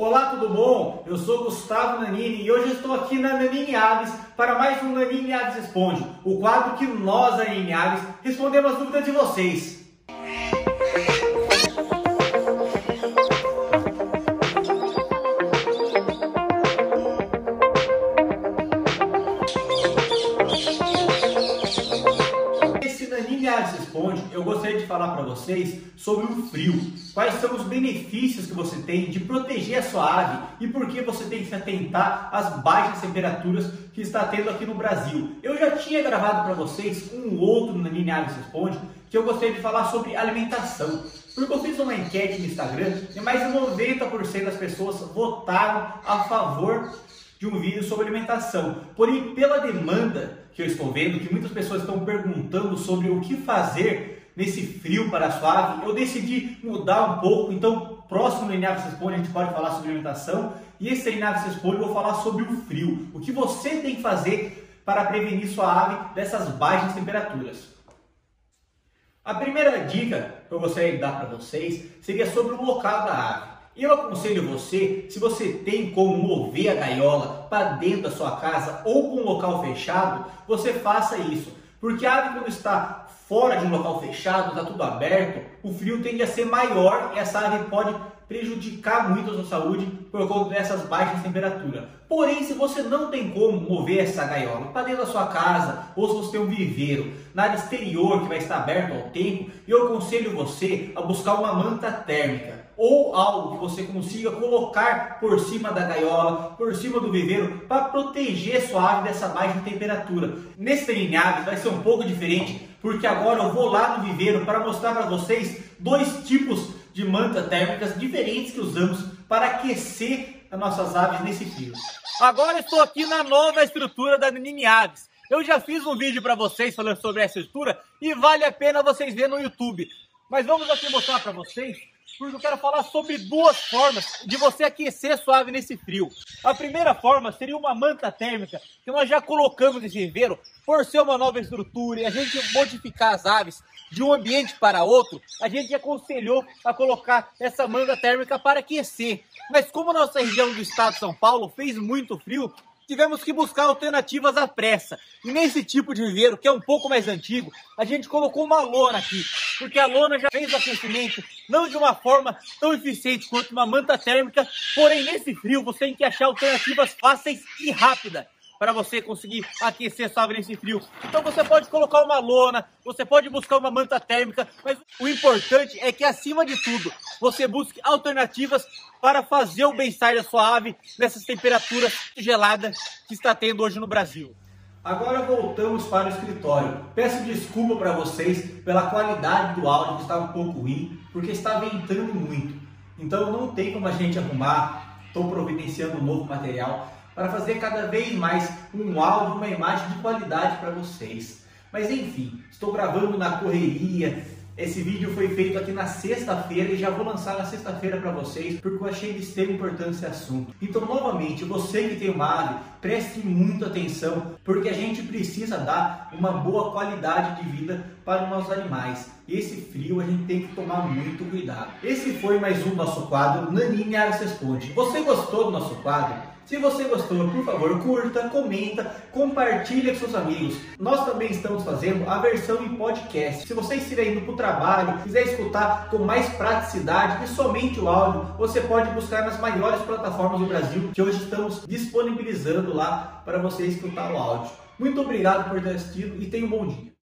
Olá, tudo bom? Eu sou Gustavo Nanini e hoje estou aqui na Nanini Aves para mais um Nanini Aves Responde, o quadro que nós, Nanini Aves, respondemos as dúvidas de vocês. Aves Responde, eu gostaria de falar para vocês sobre o frio. Quais são os benefícios que você tem de proteger a sua ave e por que você tem que se atentar às baixas temperaturas que está tendo aqui no Brasil. Eu já tinha gravado para vocês um outro na Mini Aves Responde que eu gostaria de falar sobre alimentação. Porque eu fiz uma enquete no Instagram e mais de 90% das pessoas votaram a favor de um vídeo sobre alimentação. Porém, pela demanda que eu estou vendo, que muitas pessoas estão perguntando sobre o que fazer nesse frio para suave, eu decidi mudar um pouco. Então, próximo no Inaves Responde a gente pode falar sobre alimentação e esse Inaves Responde eu vou falar sobre o frio. O que você tem que fazer para prevenir sua ave dessas baixas temperaturas. A primeira dica que eu gostaria de dar para vocês seria sobre o local da ave. Eu aconselho você, se você tem como mover a gaiola para dentro da sua casa ou com um local fechado, você faça isso. Porque a ave quando está fora de um local fechado, está tudo aberto, o frio tende a ser maior e essa ave pode prejudicar muito a sua saúde por conta dessas baixas temperaturas. Porém, se você não tem como mover essa gaiola para dentro da sua casa, ou se você tem um viveiro na área exterior que vai estar aberto ao tempo, eu aconselho você a buscar uma manta térmica ou algo que você consiga colocar por cima da gaiola, por cima do viveiro, para proteger sua ave dessa baixa temperatura. Nesse treino vai ser um pouco diferente, porque agora eu vou lá no viveiro para mostrar para vocês dois tipos de mantas térmicas diferentes que usamos para aquecer as nossas aves nesse frio. Agora estou aqui na nova estrutura da Nini Aves. Eu já fiz um vídeo para vocês falando sobre essa estrutura e vale a pena vocês verem no YouTube. Mas vamos aqui mostrar para vocês porque eu quero falar sobre duas formas de você aquecer sua ave nesse frio. A primeira forma seria uma manta térmica, que nós já colocamos nesse viveiro, por ser uma nova estrutura e a gente modificar as aves de um ambiente para outro, a gente aconselhou a colocar essa manta térmica para aquecer. Mas como nossa região do estado de São Paulo fez muito frio, tivemos que buscar alternativas à pressa. E nesse tipo de viveiro, que é um pouco mais antigo, a gente colocou uma lona aqui, porque a lona já fez o aquecimento, não de uma forma tão eficiente quanto uma manta térmica, porém nesse frio você tem que achar alternativas fáceis e rápidas para você conseguir aquecer sua nesse frio. Então você pode colocar uma lona, você pode buscar uma manta térmica, mas o importante é que acima de tudo, você busque alternativas para fazer o bem-estar da sua ave nessas temperaturas geladas que está tendo hoje no Brasil. Agora voltamos para o escritório. Peço desculpa para vocês pela qualidade do áudio que estava um pouco ruim, porque está ventando muito. Então não tem como a gente arrumar. Estou providenciando um novo material para fazer cada vez mais um áudio, uma imagem de qualidade para vocês. Mas enfim, estou gravando na correria. Esse vídeo foi feito aqui na sexta-feira e já vou lançar na sexta-feira para vocês, porque eu achei de extrema importância esse assunto. Então, novamente, você que tem uma ave, preste muita atenção, porque a gente precisa dar uma boa qualidade de vida para os nossos animais. Esse frio a gente tem que tomar muito cuidado. Esse foi mais um nosso quadro Nanine Aras Responde. Você gostou do nosso quadro? Se você gostou, por favor, curta, comenta, compartilhe com seus amigos. Nós também estamos fazendo a versão em podcast. Se você estiver indo para o trabalho, quiser escutar com mais praticidade e somente o áudio, você pode buscar nas maiores plataformas do Brasil que hoje estamos disponibilizando lá para você escutar o áudio. Muito obrigado por ter assistido e tenha um bom dia.